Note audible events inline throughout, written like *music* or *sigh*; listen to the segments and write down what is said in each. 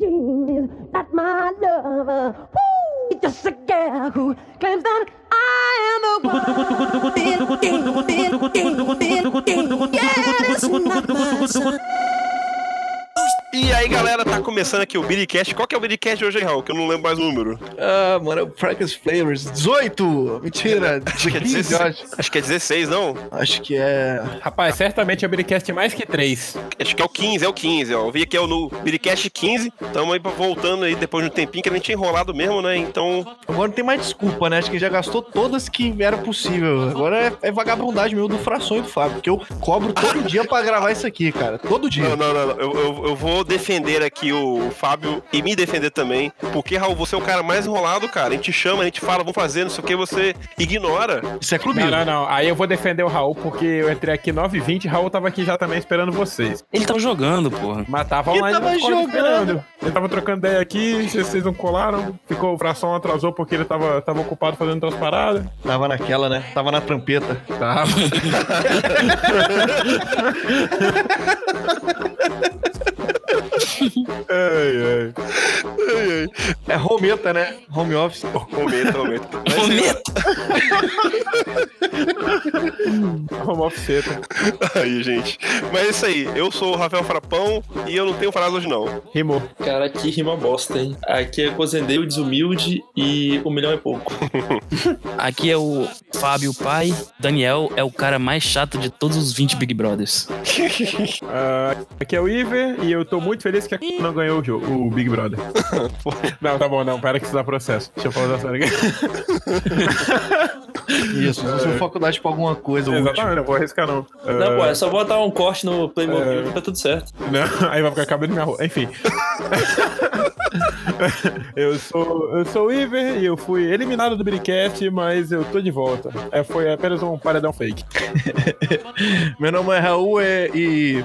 Jean is not my lover. Woo! Just a girl who claims that I am the one. *laughs* Ding, ding, ding. Yeah, it's not my son. E aí, galera, tá começando aqui o Biricast. Qual que é o Biricast de hoje, hein, Raul? Que eu não lembro mais o número. Ah, mano, é o Practice Flavors. 18! Mentira! Acho que é 15, 16, eu acho. acho que é 16, não? Acho que é. Rapaz, certamente é o Biricast mais que três. Acho que é o 15, é o 15, ó. Eu vi aqui é o no Biricast 15. Tamo aí voltando aí depois de um tempinho que a gente tinha enrolado mesmo, né? Então, Agora não tem mais desculpa, né? Acho que já gastou todas que era possível. Agora é, é vagabundagem meu do Fração e do Fábio, porque eu cobro todo dia pra gravar isso aqui, cara. Todo dia. não, não, não. não. Eu, eu, eu vou defender aqui o Fábio e me defender também. Porque, Raul, você é o cara mais enrolado, cara. A gente chama, a gente fala, vamos fazer, não sei o que, você ignora. Isso é Não, clubismo. não, não. Aí eu vou defender o Raul, porque eu entrei aqui 9h20 e Raul tava aqui já também esperando vocês. Ele tava jogando, porra. Mas tava Ele online tava no Discord jogando. Ele tava trocando ideia aqui, vocês vocês não colaram. Ficou, o fração atrasou porque ele tava, tava ocupado fazendo outras paradas. Tava naquela, né? Tava na trampeta. Tava. *laughs* ai, ai. É rometa, né? Home office. Comenta. Mas, Cometa. *laughs* Home office. aí, gente. Mas é isso aí. Eu sou o Rafael Frapão e eu não tenho frase hoje, não. Rimou. Cara, aqui rima bosta, hein? Aqui é cozendeiro, desumilde e um milhão é pouco. *laughs* Aqui é o Fábio Pai. Daniel é o cara mais chato de todos os 20 Big Brothers. *laughs* Ah, aqui é o Iver e eu tô muito feliz que a não ganhou o jogo, o Big Brother. não, tá bom, não. Pera que isso dá processo. Deixa eu falar da série aqui. Isso, usa sua faculdade pra alguma coisa. útil. Exatamente, não vou arriscar não. Não, Ah, pô, é só botar um corte no Playmobil É. e tá tudo certo. Não, *laughs* aí vai ficar cabelo na minha rua. Enfim. *laughs* eu sou eu sou o Iver e eu fui eliminado do Bricast, mas eu tô de volta. É, foi apenas um paredão fake. *laughs* Meu nome é Raul é, e.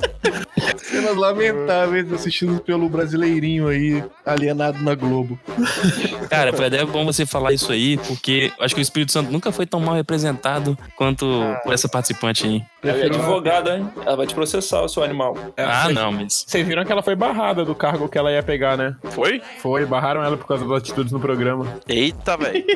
Cenas lamentáveis assistidas pelo brasileirinho aí, alienado na Globo. Cara, foi até bom você falar isso aí, porque acho que o Espírito Santo nunca foi tão mal representado quanto por essa participante aí. Ela é advogada, hein? Ela vai te processar, o seu animal. Ah, vocês- não, mas. Vocês viram que ela foi barrada do cargo que ela ia pegar, né? Foi? Foi, barraram ela por causa das atitudes no programa. Eita, velho. *laughs*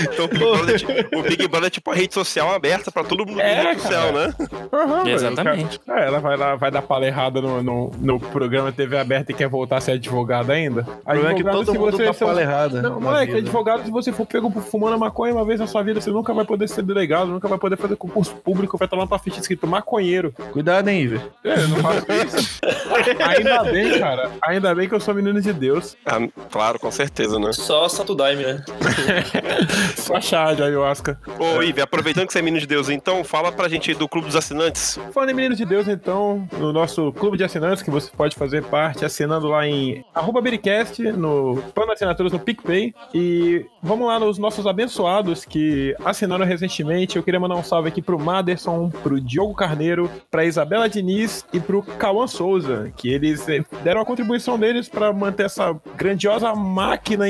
então, o Big, Brother, é tipo- o Big Brother é tipo a rede social aberta pra todo mundo É, do céu, né? Aham, velho, Exatamente. cara- É, ela vai lá, vai dar pala errada no, no, no programa TV aberta e quer voltar a ser advogada ainda. O problema é que Advogado, todo se mundo você dá fala errada. Não, na moleque, vida. advogado, se você for pego fumando maconha uma vez na sua vida, você nunca vai poder ser delegado, nunca vai poder fazer concurso público, vai estar lá pra ficha escrito maconheiro. Cuidado, hein, Iver. É, eu não faço isso. *laughs* Ainda bem, cara. Ainda bem que eu sou menino de Deus. Ah, claro, com certeza, né? Só Santo Daime, né? *laughs* Só chá de ayahuasca. Ô, Ive, aproveitando que você é menino de Deus, então, fala pra gente aí do Clube dos Assinantes. Falando em Menino de Deus, então, no nosso clube de assinantes, que você pode fazer parte assinando lá em arroba Bericast, no plano de assinaturas no PicPay. E vamos lá nos nossos abençoados que assinaram recentemente. Eu queria mandar um salve aqui pro Maderson, pro Diogo Carneiro, pra Isabela Diniz e pro Cauã Souza, que eles eh, deram a contribuição deles pra manter essa grandiosa máquina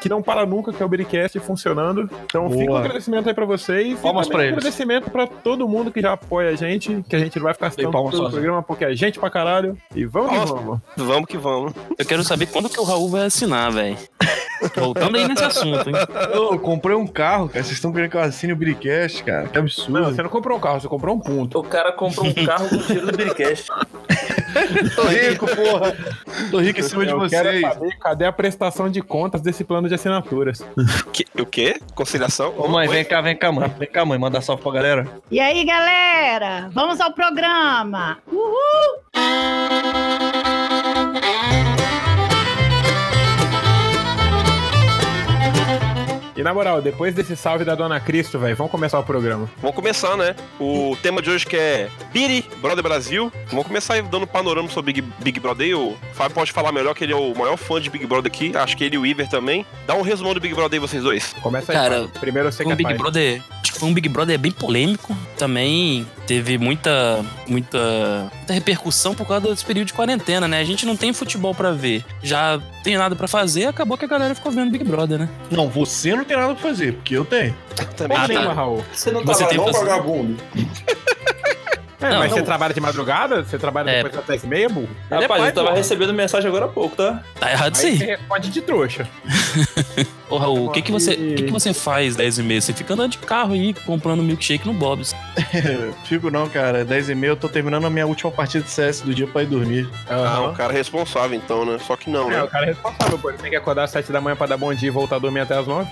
que não para nunca, que é o Bericast, funcionando. Então Boa. fica um agradecimento aí pra vocês. Palmas e pra um eles. agradecimento pra todo mundo que já apoia a gente, que a gente não vai ficar citando palmas todo o programa, porque é gente pra caralho. E vamos que Palmas. vamos. Vamos que vamos. Eu quero saber quando que o Raul vai assinar, velho. Voltando aí nesse assunto, hein? Eu comprei um carro, cara. Vocês estão querendo que eu assine o Biricast, cara? Que absurdo. Não, você não comprou um carro, você comprou um ponto. O cara comprou um carro com o dinheiro do Biricast. Tô rico, porra. Tô rico em cima de Eu quero vocês. saber cadê a prestação de contas desse plano de assinaturas. Que- o quê? Conciliação? Ô, mãe, Oi? vem cá, vem cá, mãe. Vem cá, mãe. Manda salve pra galera. E aí, galera? Vamos ao programa! Uhul! E na moral, depois desse salve da Dona Cristo, velho, vamos começar o programa. Vamos começar, né? O tema de hoje que é Biri Brother Brasil. Vamos começar aí dando um panorama sobre Big, Big Brother. aí. O Fábio pode falar melhor que ele é o maior fã de Big Brother aqui. Acho que ele e o Iver também. Dá um resumão do Big Brother aí, vocês dois. Começa aí. Cara, Fábio. primeiro você que é um Big pai. Brother. Acho que foi um Big Brother bem polêmico. Também teve muita, muita, muita repercussão por causa desse período de quarentena, né? A gente não tem futebol pra ver. Já tem nada pra fazer, acabou que a galera ficou vendo Big Brother, né? Não, você não tem nada pra fazer, porque eu tenho. Também Ah, tem. tá. Lembra, Raul? Você não Você tava tem não, vagabundo? É, Não, mas não. você trabalha de madrugada? Você trabalha É. depois das 10 e meia, burro? É Rapaz, pai, eu tava porra. recebendo mensagem agora há pouco, tá? Tá errado Aí você aí. responde de trouxa. *laughs* Ô, Raul, o que, que, você, que, que você faz 10 e meia? Você fica andando de carro aí, comprando milkshake no Bob's. *laughs* Fico não, cara. 10 e meia eu tô terminando a minha última partida de CS do dia pra ir dormir. Ah, o cara é responsável então, né? Só que não, É, né? o cara é responsável, pô. Ele tem que acordar às 7 da manhã pra dar bom dia e voltar a dormir até às 9.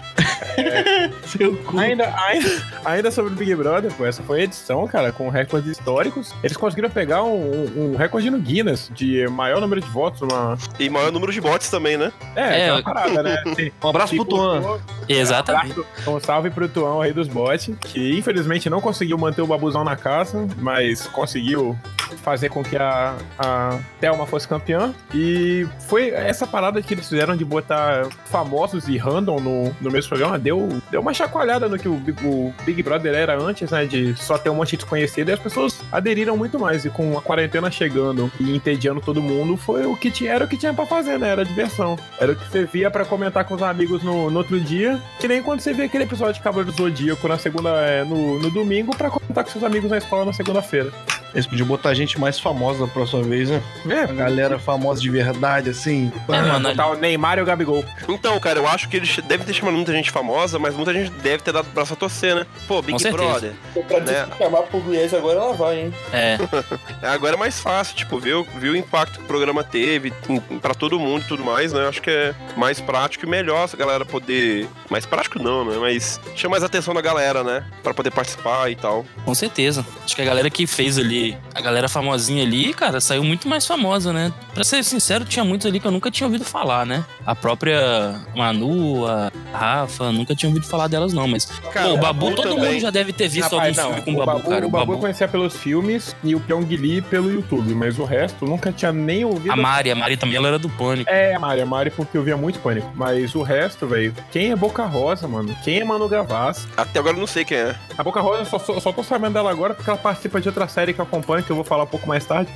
*laughs* Seu cu. Ainda, ainda, ainda sobre o Big Brother, pô, essa foi a edição, cara, com recordes históricos. Eles conseguiram pegar um, um recorde no Guinness de maior número de votos numa. E maior número de bots também, né? É, É, aquela eu- parada, né? *laughs* Um abraço pro Tuan. Exatamente. Um salve pro Tuão, o rei dos bots, que infelizmente não conseguiu manter o babuzão na casa, mas conseguiu fazer com que a, a Thelma fosse campeã. E foi essa parada que eles fizeram de botar famosos e random no, no mesmo programa, deu, deu uma chacoalhada no que o, Big- o Big Brother era antes, né? De só ter um monte de desconhecido, e as pessoas aderiram muito mais. E com a quarentena chegando e entediando todo mundo, foi o que tinha, era o que tinha pra fazer, né? Era diversão. Era o que você via pra comentar com os amigos no, no outro dia. Que nem quando você vê aquele episódio de Cavaleiro do Zodíaco na segunda, é, no, no domingo, pra comentar com seus amigos na escola na segunda-feira. Eles podiam botar gente mais famosa da próxima vez, né? É, A galera famosa de verdade, assim. É, mano, botar o Neymar e o Gabigol. Então, cara, eu acho que eles devem ter chamado muita gente famosa, mas muita gente deve ter dado braço a torcer, né? Pô, Big Com. Brother. Pra Né? chamar pro Guiés agora, ela vai, hein? É, *laughs* Agora é mais fácil, tipo, ver, o- ver o impacto que o programa teve pra todo mundo e tudo mais, né? Acho que é mais prático e melhor essa galera poder. Mais prático não, né? Mas chama mais atenção da galera, né? Pra poder participar e tal. com certeza. Acho que a galera que fez ali, a galera famosinha ali, cara, saiu muito mais famosa, né? Pra ser sincero, tinha muitos ali que eu nunca tinha ouvido falar, né? A própria Manu, a Rafa, nunca tinha ouvido falar delas, não. Mas, Cara, pô, o Babu, Babu todo também. mundo já deve ter visto Rapaz, algum não, filme com o Babu, cara. O Babu eu conhecia pelos filmes e o Pyong Lee pelo YouTube, mas o resto nunca tinha nem ouvido. A Mari, a Mari também, ela era do Pânico. É, a Mari, a Mari porque eu via muito pânico. Mas o resto, velho, quem é Boca Rosa, mano? Quem é Manu Gavassi? Até agora eu não sei quem é. A Boca Rosa, eu só, só, só tô sabendo dela agora porque ela participa de outra série que eu acompanho, que eu vou falar um pouco mais tarde.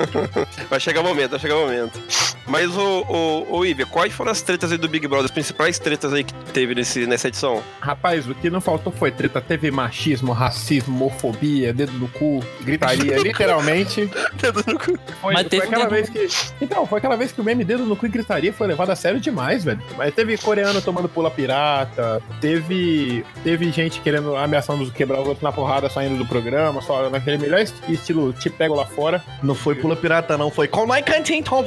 *laughs* Vai chegar o momento, vai chegar o momento. Mas, o, o, o Ivia, quais foram as tretas aí do Big Brother? As principais tretas aí que teve nesse, nessa edição? Rapaz, o que não faltou foi treta. Teve machismo, racismo, homofobia, dedo no cu, gritaria, literalmente. *laughs* Foi, Mas foi teve um aquela dedo vez que. Então, foi aquela vez que o meme dedo no cu e gritaria foi levado a sério demais, velho. Mas teve coreano tomando pula pirata, teve. Teve gente querendo ameaçando quebrar os outros na porrada saindo do programa, só naquele melhor est- estilo te pego lá fora. Não foi pula pirata, não. Foi com my canteen, Tom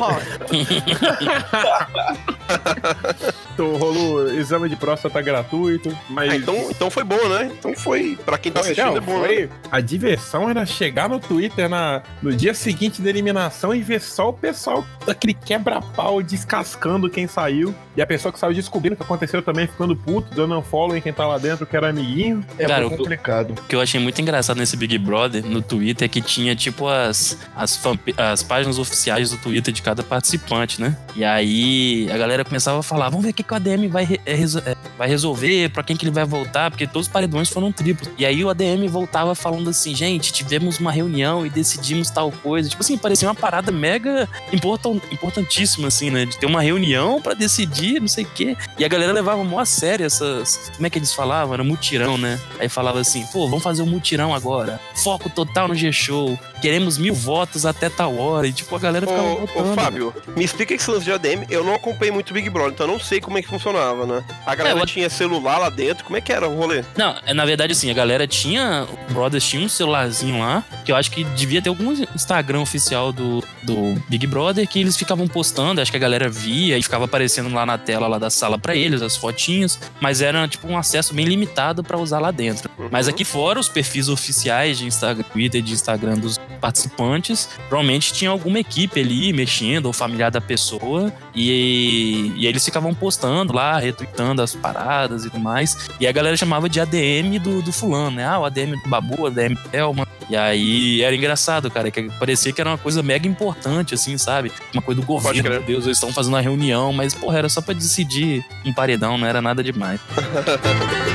Então, rolou exame de próstata gratuito, mas. Ah, então, então foi bom, né? Então foi. Pra quem tá Foi, assistindo não, é bom, foi- né? A diversão era chegar no Twitter na, no dia seguinte da eliminação e ver só o pessoal daquele quebra-pau descascando quem saiu. E a pessoa que saiu descobrindo o que aconteceu também ficando puto, dando unfollow em quem tá lá dentro, que era amiguinho. É Cara, muito complicado. O que eu achei muito engraçado nesse Big Brother, no Twitter, é que tinha, tipo, as, as, as páginas oficiais do Twitter de cada participante, né? E aí a galera começava a falar, vamos ver o que, que o ADM vai, re- é, é, vai resolver, pra quem que ele vai voltar, porque todos os paredões foram triplos. E aí o ADM voltava falando assim, gente, tivemos uma reunião e decidimos tal coisa. Tipo assim, parecia uma parada mega importan- importantíssima, assim, né? De ter uma reunião pra decidir, não sei o quê. E a galera levava mó a sério essas. Como é que eles falavam? Era mutirão, né? Aí falava assim, pô, vamos fazer um mutirão agora. Foco total no G-Show. Queremos mil votos até tal hora. E tipo, a galera ficava Ô, votando. ô, Fábio, me explica esse lance de ADM. Eu não acompanhei muito o Big Brother, então eu não sei como é que funcionava, né? A galera É, o- tinha celular lá dentro, como é que era o rolê? Não, é, na verdade, assim, a galera tinha. O Brothers tinha um celularzinho lá, que eu acho que devia ter algum Instagram oficial do, do Big Brother, que eles ficavam postando, acho que a galera via e ficava aparecendo lá na tela lá da sala pra eles, as fotinhas, mas era tipo um acesso bem limitado pra usar lá dentro. Mas aqui fora, os perfis oficiais de Instagram, Twitter e de Instagram dos participantes, provavelmente tinha alguma equipe ali mexendo, ou familiar da pessoa, e, e eles ficavam postando lá, retweetando as paradas e tudo mais. E a galera chamava de ADM do, do fulano, né? Ah, o ADM do Babu, o ADM do Thelma. E aí era engraçado, cara, que parecia que era uma coisa mega importante, assim, sabe? Uma coisa do governo, meu Deus, eles estão fazendo uma reunião, mas, porra, era só pra decidir um paredão, não era nada demais. *laughs*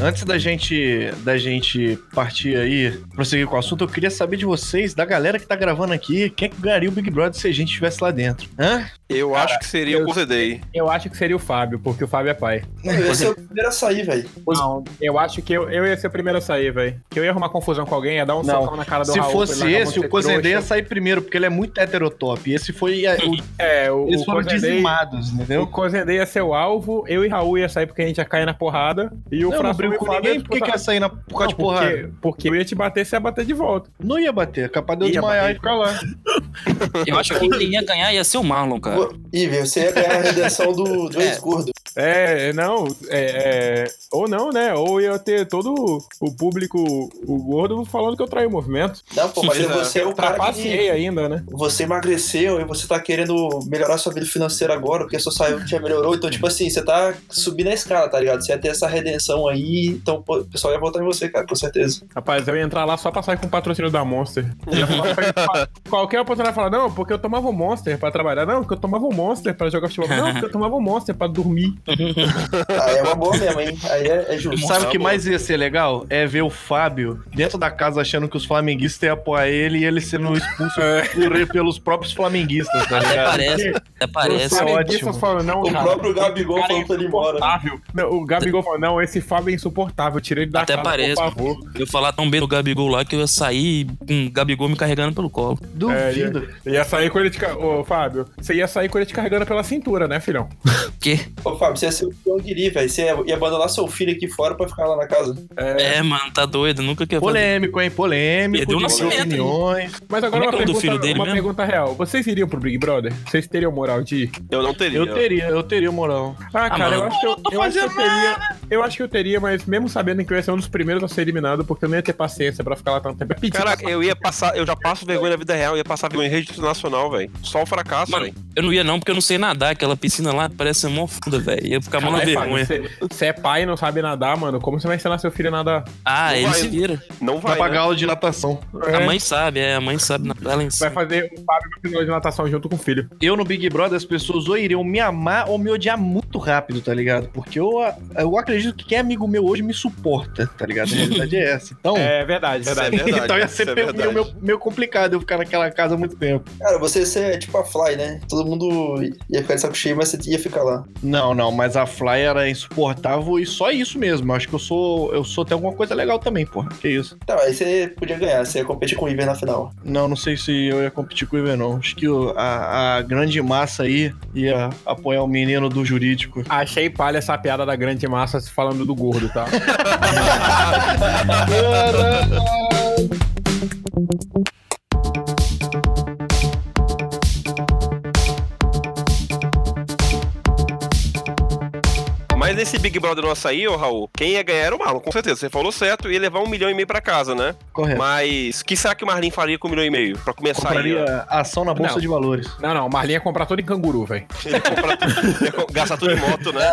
antes da gente, da gente partir aí, prosseguir com o assunto, eu queria saber de vocês, da galera que tá gravando aqui, quem é que ganharia o Big Brother se a gente estivesse lá dentro? Hã? Eu Cara, acho que seria eu- o Cozedei. Eu acho que seria o Fábio, porque o Fábio é pai. Mano, esse é o primeiro a sair, velho. Não, eu acho que eu, eu ia ser o primeiro a sair, velho. Que eu ia arrumar confusão com alguém, ia dar um Não. socão na cara do Se Raul. fosse esse, o ser Cozendê ia sair primeiro, porque ele é muito heterotop. Esse foi. a- o- *laughs* É, o, eles o foram Cozendei- dizimados, O entendeu? Cozendei ia ser o alvo, eu e Raul ia sair porque a gente ia cair na porrada. E o Não, não o com Fábio ninguém, ia por que ia sair na, por causa Não, de porrada? porque, porque eu ia te bater, você ia bater de volta. Não ia bater, é capaz de eu Ia desmaiar e ficar lá. Eu acho que quem ia ganhar ia ser o Marlon, cara. Pô, Iver, você ia ganhar a redenção do, *laughs* do É. ex-gordo. É, não, é, é, ou não, né? Ou ia ter todo o público, o gordo, falando que eu traí o movimento. Não, pô, mas você é o cara Trapaceei que... ainda, né? Você emagreceu e você tá querendo melhorar sua vida financeira agora, porque a sua saúde já melhorou. Então, tipo assim, você tá subindo a escala, tá ligado? Você ia ter essa redenção aí, então pô, o pessoal ia votar em você, cara, com certeza. Rapaz, eu ia entrar lá só pra sair com o patrocínio da Monster. *laughs* Qualquer oportunidade falar, não, porque eu tomava o Monster pra trabalhar. Não, porque eu tomava o Monster pra jogar futebol. Não, porque eu tomava o Monster pra dormir. *laughs* Aí é uma boa mesmo, hein? Aí é, é justo. Sabe o que Tá mais ia ser legal? É ver o Fábio dentro da casa achando que os flamenguistas iam apoiar ele e ele sendo expulso por- pelos próprios flamenguistas, tá Até ligado? parece, até Os parece. ótimo. flamenguistas falam, não, O cara, próprio Gabigol é falou pra ele embora. Não, o Gabigol falou, não, esse Fábio é insuportável, tirei ele da Até casa, parece. por favor. Eu falar tão bem do Gabigol lá que eu ia sair com o Gabigol me carregando pelo colo. Duvido. Eu ia sair com ele ca- Ô, Fábio, você ia sair com ele te carregando pela cintura, né, filhão? *laughs* Que? Ô, Fábio, você ia ser o Pyongyi, velho. Você ia, abandonar seu filho aqui fora pra ficar lá na casa. É, mano, tá doido. Nunca quer fazer. Polêmico, hein? Polêmico. Perdeu nascimento, opiniões. Mas agora Como é uma, que é pergunta, filho dele uma mesmo? pergunta real. Vocês iriam pro Big Brother? Vocês teriam moral de ir? Eu não teria. Eu teria, eu teria moral. Ah, cara, mano, eu acho que eu, eu acho que eu fazendo teria. Eu acho que eu teria, mas mesmo sabendo que eu ia ser um dos primeiros a ser eliminado, porque eu não ia ter paciência pra ficar lá tanto tempo. É Caraca, eu ia passar, eu já passo vergonha na vida real, eu ia passar vergonha em rede internacional, velho. Só o fracasso, velho. eu não ia não, porque eu não sei nadar. Aquela piscina lá parece ser mó funda, velho. Ia ficar mó na vergonha. Você você é pai e não sabe nadar, mano. Como você vai ensinar seu filho a nadar? Ah, Não ele vai. se vira. Não Vai vai, pagar né? aula de natação. A mãe sabe, é, a mãe sabe nadar lá em Vai fazer o Fábio no final de natação junto com o filho. Eu no Big Brother, as pessoas ou iriam me amar ou me odiar muito rápido, tá ligado? Porque eu, eu acredito que quem é amigo meu hoje me suporta, tá ligado? A realidade é essa. Então, É verdade, é verdade. verdade. então ia ser é meio, meio, meio complicado eu ficar naquela casa há muito tempo. Cara, você ia ser tipo a Fly, né? Todo mundo ia ficar de saco cheio, mas você ia ficar lá. Não, não, mas a Fly era insuportável e só isso mesmo. Acho que eu sou. Eu sou até alguma coisa legal também, porra. Que isso? Tá, aí você podia ganhar, você ia competir com o Iver na final. Não, não sei se eu ia competir com o Iver, não. Acho que o- a, a grande massa aí ia apoiar o menino do jurídico. Achei palha essa piada da grande massa falando do gordo, tá? *laughs* *laughs* Mas nesse Big Brother nosso aí, ô Raul, quem ia ganhar era o Marlon, com certeza. Você falou certo, ia levar um milhão e meio pra casa, né? Correto. Mas o que será que o Marlin faria com um milhão e meio? Pra começar aí, ó. Compraria ação na Bolsa Não. de Valores. Não, não, o Marlinha ia comprar todo em canguru, velho. Ele ia comprar, ia gastar tudo em moto, né?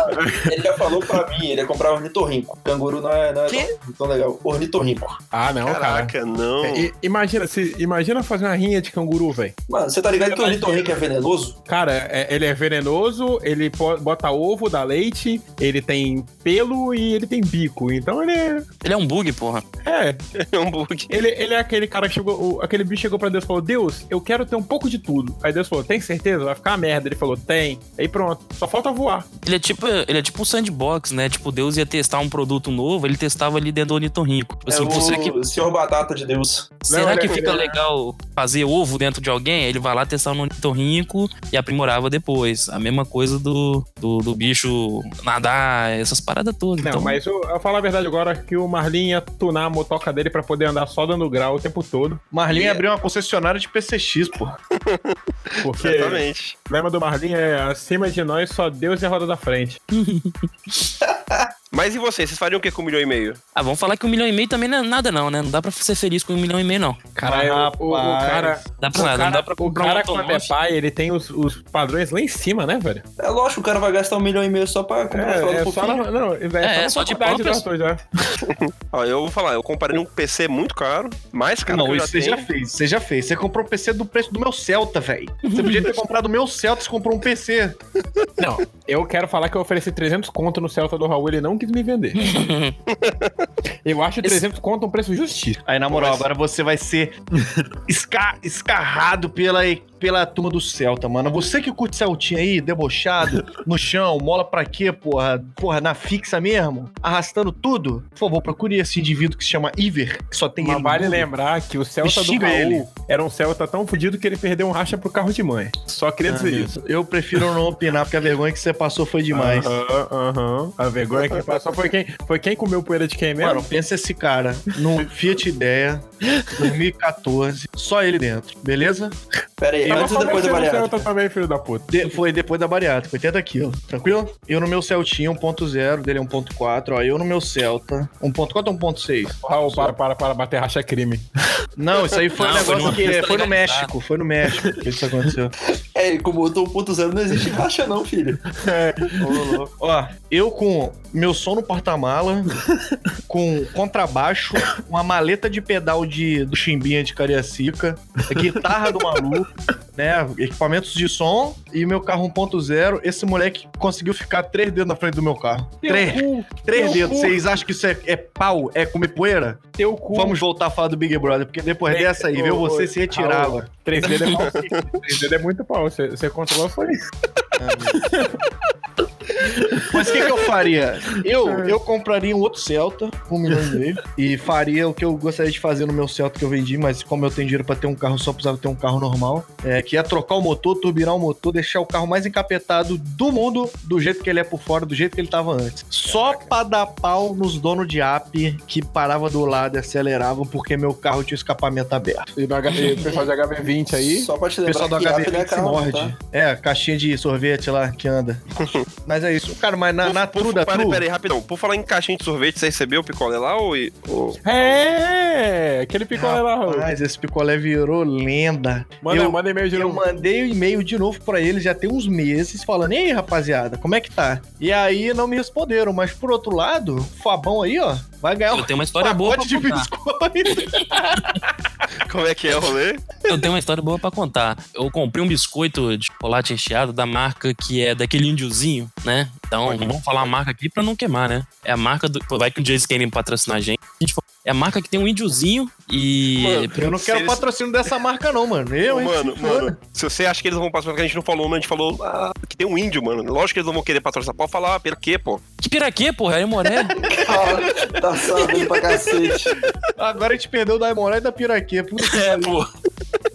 Ele já falou pra mim, ele ia comprar ornitorrinco. Canguru não é, não é Quê? tão, legal. Ornitorrinco. Ah, não, cara. Caraca, não. É, imagina, se, imagina fazer uma rinha de canguru, velho. Mano, você tá ligado que o ornitorrinco é venenoso? Cara, é- ele é venenoso, ele bota ovo, dá leite, ele tem pelo e ele tem bico. Então ele é. Ele é um bug, porra. É, *laughs* É um bug. ele, ele é aquele cara que chegou. o- aquele bicho chegou pra Deus e falou: Deus, eu quero ter um pouco de tudo. Aí Deus falou: Tem certeza? Vai ficar uma merda. Ele falou: Tem. Aí pronto. Só falta voar. Ele é tipo, ele é tipo um sandbox, né? Tipo, Deus ia testar um produto novo, ele testava ali dentro do ornitorrinco. Tipo É assim, você que o senhor batata de Deus. Será ele que é- fica ele é- legal fazer ovo dentro de alguém? Ele vai lá testar no ornitorrinco e aprimorava depois. A mesma coisa do, do, do bicho nadar, essas paradas todas. Não, então, mas eu, eu falo a verdade agora que o Marlin ia tunar a motoca dele pra poder andar só dando grau o tempo todo. Marlin E- abriu uma concessionária de PCX, pô. *laughs* Porque Exatamente. o lema do Marlin é acima de nós, só Deus e a roda da frente. *laughs* Mas e vocês? Vocês fariam o que com um milhão e meio? Ah, vamos falar que um milhão e meio também não é nada, não, né? Não dá pra ser feliz com um milhão e meio, não. Cara, o, cara. Dá pra O nada, cara, não dá pra o cara um quando é pai, ele tem os, os padrões lá em cima, né, velho? É lógico, o cara vai gastar um milhão e meio só pra comprar É, é só filho. na, não, é, É, só de faculdade do Pampers. Arthur já. Ó, eu vou falar, eu compraria um PC muito caro, mais caro não, que eu já você já fez. Você já fez. Você comprou um PC do preço do meu Celta, velho. Você podia ter comprado o meu Celta e você comprou um PC. Não, eu quero falar que eu ofereci 300 conto no Celta do Raul, ele não quis quis me vender. *laughs* Eu acho 300 conto um preço justíssimo. Aí, na moral, Mas- agora você vai ser esca- escarrado pela, pela turma do Celta, mano. Você que curte Celtinha aí, debochado, no chão, mola pra quê, porra? Porra, na fixa mesmo? Arrastando tudo? Por favor, procure esse indivíduo que se chama Iver, que só tem Mas ele no vale lembrar que o Celta do Xinga Raul ele. era um Celta tão fudido que ele perdeu um racha pro carro de mãe. Só queria dizer isso. Eu prefiro não opinar, porque a vergonha que você passou foi demais. Aham, aham. A vergonha que passou foi quem, foi quem comeu poeira de quem mesmo? Mano, pensa esse cara num Fiat Ideia 2014, só ele dentro, beleza? Pera aí, Tava antes ou depois da bariátrica? Celta também, filho da puta. De- foi depois da bariátrica, 80 quilos, tranquilo? Eu no meu Celtinha 1.0, dele é 1.4, ó, eu no meu Celta 1.4 ou 1.6? Raul, para, para, para, bater racha é crime. Não, isso aí foi um Não, foi negócio no- que tá foi no. México, foi no México que isso aconteceu. *laughs* É, e como eu tô 1.0 não existe racha não, filho. Ô, louco. Ó, eu com meu som no porta-mala, com contrabaixo, uma maleta de pedal de, do Chimbinha de Cariacica, a guitarra do maluco, né? Equipamentos de som e meu carro 1.0. Esse moleque conseguiu ficar três dedos na frente do meu carro. Três, três Teu dedos. cu. Vocês acham que isso é, é pau? É comer poeira? Teu cu. Vamos voltar a falar do Big Brother, porque depois Bem, dessa aí, viu? Você se retirava. Três dedos é pau. *laughs* Três dedos é muito pau. Você, você controlou foi isso. Mas o que, que eu faria? Eu, eu compraria um outro Celta, um milhão e meio, e faria o que eu gostaria de fazer no meu Celta que eu vendi, mas como eu tenho dinheiro pra ter um carro, só precisava ter um carro normal, é, que é trocar o motor, turbinar o motor, deixar o carro mais encapetado do mundo, do jeito que ele é por fora, do jeito que ele tava antes. Só pra dar pau nos donos de app que parava do lado e aceleravam porque meu carro tinha o escapamento aberto. E, no H, e o pessoal de HB20 aí. Só pra te O pessoal do lembrar que Apple é HB20 se morde. tá? É, a caixinha de sorvete lá que anda. mas *laughs* é isso. Cara, mas na, na Por- true da Peraí, peraí, rapidão. Por falar em caixinha de sorvete, você recebeu o picolé lá ou. ou- É, aquele picolé lá, Raul. Mas esse picolé virou lenda. Manda, eu, manda e-mail de eu novo. mandei o e-mail de novo pra eles já tem uns meses, falando, e aí, rapaziada, como é que tá? E aí não me responderam, mas por outro lado, o Fabão aí, ó, vai ganhar um Eu tenho uma história boa de biscoito. *laughs* *laughs* Como é que é o rolê? Eu tenho uma história boa pra contar. Eu comprei um biscoito de chocolate recheado da marca que é daquele índiozinho, né? Então, não vamos falar a marca aqui pra não queimar, né? É a marca do. Vai que um dia eles querem patrocinar a gente. A gente É a marca que tem um índiozinho e. Mano, Eu não quero eles- patrocínio dessa marca não, mano. Eu, Ô, hein, mano, se mano, você acha que eles vão patrocinar, a gente não falou, mas a gente falou ah, que tem um índio, mano. Lógico que eles não vão querer patrocinar. Pode falar, pelo quê, pô? Que piraquê, porra? É Moré. Cara, tá sabendo pra cacete. Agora a gente perdeu o da Hemorroida e da Piraquê. Puta é, pô.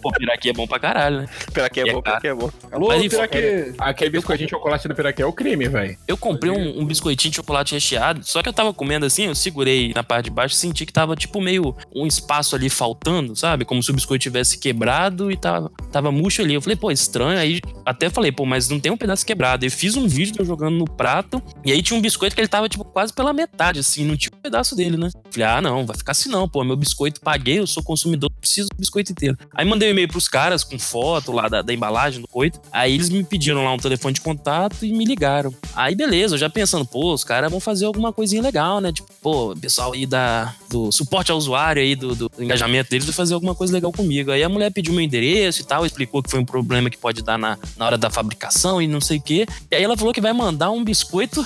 Pô, piraquê é bom pra caralho, né? Peraquê é É bom, caro. peraquê é bom. Alô, Mas enfim, Piraquê. Aquele biscoitinho de chocolate do Piraquê é o crime, velho. Eu comprei um, um biscoitinho de chocolate recheado, só que eu tava comendo assim, eu segurei na parte de baixo e senti que tava tipo meio um espaço ali faltando, sabe? Como se o biscoito tivesse quebrado e tava, tava murcho ali. Eu falei, pô, estranho. Aí até falei, pô, mas não tem um pedaço quebrado. Eu fiz um vídeo de eu jogando no prato e aí tinha um biscoito que ele tava tipo quase pela metade, assim, não tinha um pedaço dele, né? Falei, ah, não, vai ficar assim não, pô, meu biscoito paguei, eu sou consumidor, preciso do biscoito inteiro. Aí mandei e-mail pros caras com foto lá da, da embalagem do coito. Aí eles me pediram lá um telefone de contato e me ligaram. Aí beleza, eu já pensando, pô, os caras vão fazer alguma coisinha legal, né? Tipo, pô, pessoal aí da, do suporte ao usuário aí, do, do engajamento deles, vai fazer alguma coisa legal comigo. Aí a mulher pediu meu endereço e tal, explicou que foi um problema que pode dar na, na hora da fabricação e não sei o quê. E aí ela falou que vai mandar um biscoito,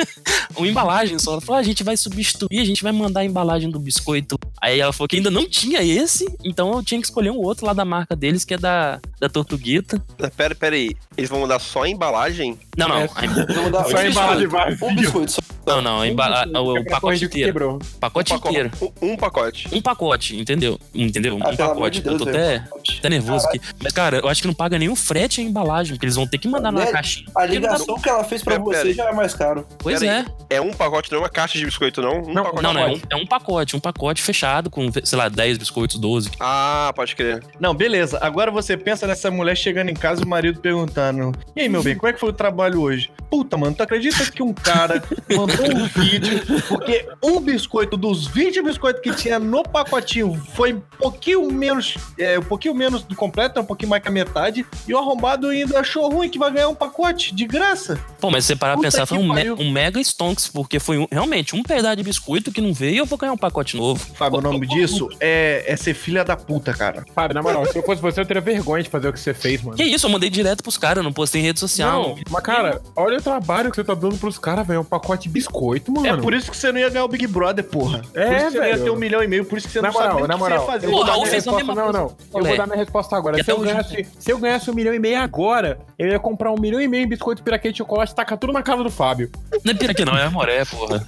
*laughs* uma embalagem só. Ela falou, ah, a gente vai substituir, a gente vai mandar a embalagem do biscoito. Aí ela falou que ainda não tinha esse, então eu tinha que escolher um outro lá da marca deles, que é da, da Tortuguita. Pera, pera aí. Eles vão mandar só a embalagem? Não, não, É. a- Vamos dar Só a embalagem. Um biscoito só. Não, não, embala- o, pacote o que inteiro. quebrou. Pacote Um pacote- inteiro. Um, um pacote. Um pacote, entendeu? Entendeu? Ah, um amor de pacote. eu tô Deus, até, até nervoso aqui. Mas, cara, eu acho que não paga nenhum frete a embalagem, porque eles vão ter que mandar numa Né? caixinha. A ligação que ela fez pra Pera, você pera. já é mais caro. Pois Pera é. aí. É um pacote, não é uma caixa de biscoito, não? Um Não, pacote. Não, não, é um, pacote. é um pacote, um pacote fechado com, sei lá, 10 biscoitos, 12. Ah, pode crer. Não, beleza. Agora você pensa nessa mulher chegando em casa e o marido perguntando: E aí, meu bem, como é que foi o trabalho hoje? Puta, mano, tu acredita que um cara *laughs* mandou um vídeo porque um biscoito dos 20 biscoitos que tinha no pacotinho foi um pouquinho menos, é, um pouquinho menos do completo, um pouquinho mais que a metade, e o arrombado ainda achou ruim que vai ganhar um pacote de graça? Pô, mas se você parar pra pensar, foi um, me- um mega stonks, porque foi um- realmente um pedaço de biscoito que não veio e eu vou ganhar um pacote novo. Fábio, o nome disso é, é ser filha da puta, cara. Fábio, na moral, se eu fosse você, eu teria vergonha de fazer o que você fez, mano. Que isso, eu mandei direto pros caras, não postei em rede social. Não, mas cara, olha o trabalho que você tá dando pros caras, velho. Um pacote de biscoito, mano. É por isso que você não ia ganhar o Big Brother, porra. É, por isso que você não ia velho. ter um milhão e meio, por isso que você Na não moral, na que moral. você ia fazer. Eu vou Pô, dar Raul minha fez a resposta. mesma Não, coisa. não. Eu vou dar minha resposta agora. Se eu, ganhasse, se eu ganhasse um milhão e meio agora, eu ia comprar um milhão e meio em biscoito, piraquê de chocolate e tacar tudo na casa do Fábio. Não é piraquê, não, é amoré, porra.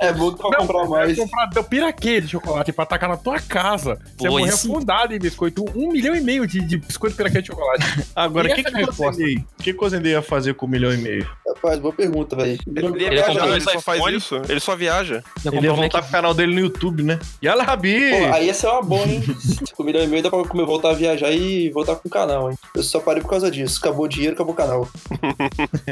É bom que pra comprar Eu ia mais. comprar do piraquê de chocolate pra tacar na tua casa. Você ia Pô, morrer isso- afundado em biscoito. Um milhão e meio de, de biscoito piraquê de chocolate. Agora, o que, que, é que que o Cozendei ia fazer com um milhão e meio? Rapaz, boa pergunta, velho. Ele, ele, Ele viaja, comprou ele esse só faz iPhone. isso. Ele só viaja. Ia Ele ia voltar pro canal dele no YouTube, né? Yala, Rabi! Pô, aí ia ser uma boa, hein? *laughs* Com um milhão e meio dá pra comer, voltar a viajar e voltar com o canal, hein? Eu só parei por causa disso. Acabou o dinheiro, acabou o canal. *laughs*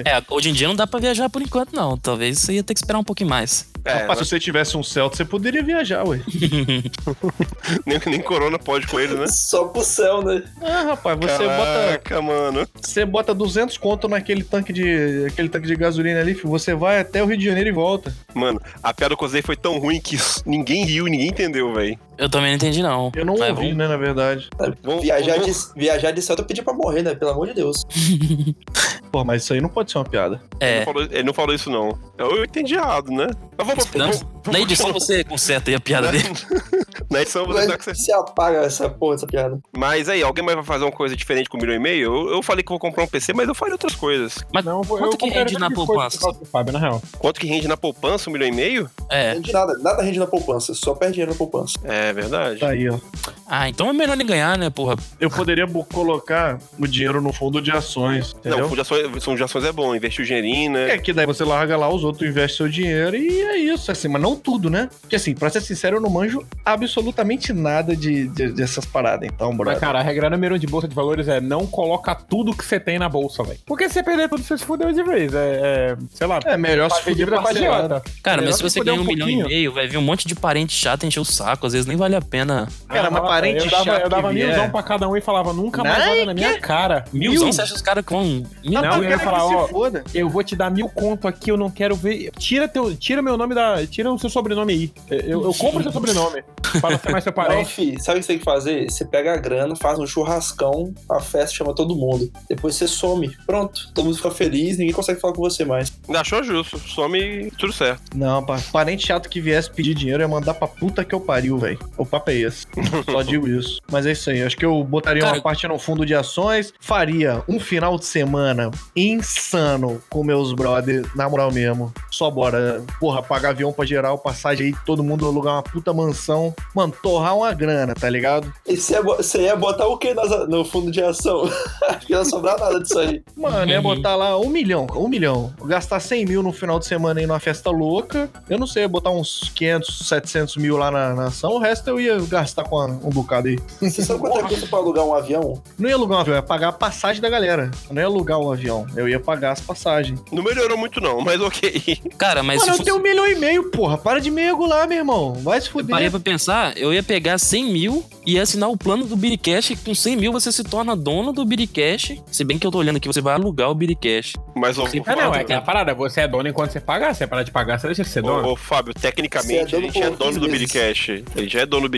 É, hoje em dia não dá pra viajar por enquanto, não. Talvez você ia ter que esperar um pouquinho mais. É, Rapaz, se você tivesse um Celta, você poderia viajar, ué. *laughs* nem, nem Corona pode com ele, né? Só pro céu, né? Ah, rapaz, você bota, Caraca, mano. você bota 200 conto naquele tanque de, aquele tanque de gasolina ali, filho, você vai até o Rio de Janeiro e volta. Mano, a piada do Cozei foi tão ruim que ninguém riu, ninguém entendeu, velho. Eu também não entendi, não. Eu não Mas ouvi, vamos- né, na verdade. Vamos- Viajar de, vamos- viajar de Celta eu pedi pra morrer, né? Pelo amor de Deus. *laughs* Pô, mas isso aí não pode ser uma piada. Ele, É. não falou, ele não falou isso, não. Eu entendi errado, né? Mas vamos, vamos- na edição você conserta aí a piada dele. *laughs* Na edição você dá que você... Se apaga essa porra, essa piada. Mas aí, alguém mais vai fazer uma coisa diferente com um milhão e meio? Eu, eu falei que vou comprar um PC, mas eu falei outras coisas. Mas Não, eu quanto que rende na poupança? Fábio, na real. Quanto que rende na poupança, um milhão e meio? É. Rende nada, nada rende na poupança, só perde dinheiro na poupança. É verdade. Tá aí, ó. Ah, então é melhor nem ganhar, né, porra? Eu poderia colocar o dinheiro no fundo de ações, Não, entendeu? fundo de ações, fundo de ações é bom, investir o dinheirinho, né? É que daí você larga lá, os outros investem seu dinheiro e é isso, assim, mas não tudo, né? Porque assim, pra ser sincero, eu não manjo absolutamente nada de, de- dessas paradas, então, Mas, brother. cara, a regra número um de bolsa de valores é não coloca tudo que você tem na bolsa, velho. Porque se você perder tudo, você se fudeu de vez. É, é, sei lá, É melhor se fuder dívida com a parcelado. idiota. Cara, Melhor mas se você fuder ganha um, um milhão e meio, vai vir um monte de parente chato encher o saco. Às vezes nem vale a pena. Cara, mas Ah, parente eu dava, chato Eu dava milzão pra cada um e falava, nunca mais Não, olha na minha cara. Milzão, Mil? você acha os caras com. Mil, Não, Não, eu ia falar, que ó. Eu vou te dar mil conto aqui, eu não quero ver. Tira, teu, tira meu nome da. Tira o seu sobrenome aí. Eu, eu compro seu sobrenome. Para ser mais seu Não, parente. fi, sabe o que você tem que fazer? Você pega a grana, faz um churrascão, a festa chama todo mundo. Depois você some. Pronto, todo mundo fica feliz, ninguém consegue falar com você mais. Achou justo, some e tudo certo. Não, pá, parente chato que viesse pedir dinheiro ia mandar pra puta que eu pariu, velho. O papo é esse. *laughs* Só digo isso. Mas é isso aí. Acho que eu botaria Cara, uma parte no fundo de ações, faria um final de semana insano com meus brothers, na moral mesmo. Só bora. Porra, pagar avião pra geral, passagem aí, todo mundo alugar uma puta mansão. Mano, torrar uma grana, tá ligado? E você ia, você ia botar o que nas- no fundo de ação? *laughs* Acho que não ia sobrar nada disso aí. Mano, ia Uhum. botar lá um milhão, um milhão. Gastar 100 mil no final de semana aí numa festa louca. Eu não sei, ia botar uns 500, 700 mil lá na, na ação. O resto eu ia gastar com a- um bocado aí. Você sabe quanto é que custa pra alugar um avião? Não ia alugar um avião, ia pagar a passagem da galera. Eu não ia alugar um avião, eu ia pagar as passagens. Não melhorou muito, não, mas ok. Cara, mas Mano, eu fosse. tenho um milhão e meio, porra. Para de me lá, meu irmão. Vai se Parei fuder. pra pensar, eu ia pegar 100 mil e ia assinar o plano do Biricast. Com 100 mil você se torna dono do Biricast. Se bem que eu tô olhando aqui, você vai alugar o Biricast. Mas, ô, Sim, ô, É, não, é Fábio, que a parada, você é dono enquanto você pagar. Se você parar de pagar, você deixa de ser ô, dono. ô, Fábio, Você é tecnicamente, dono a gente é dono do 15 meses. Billycast. Ele já é dono do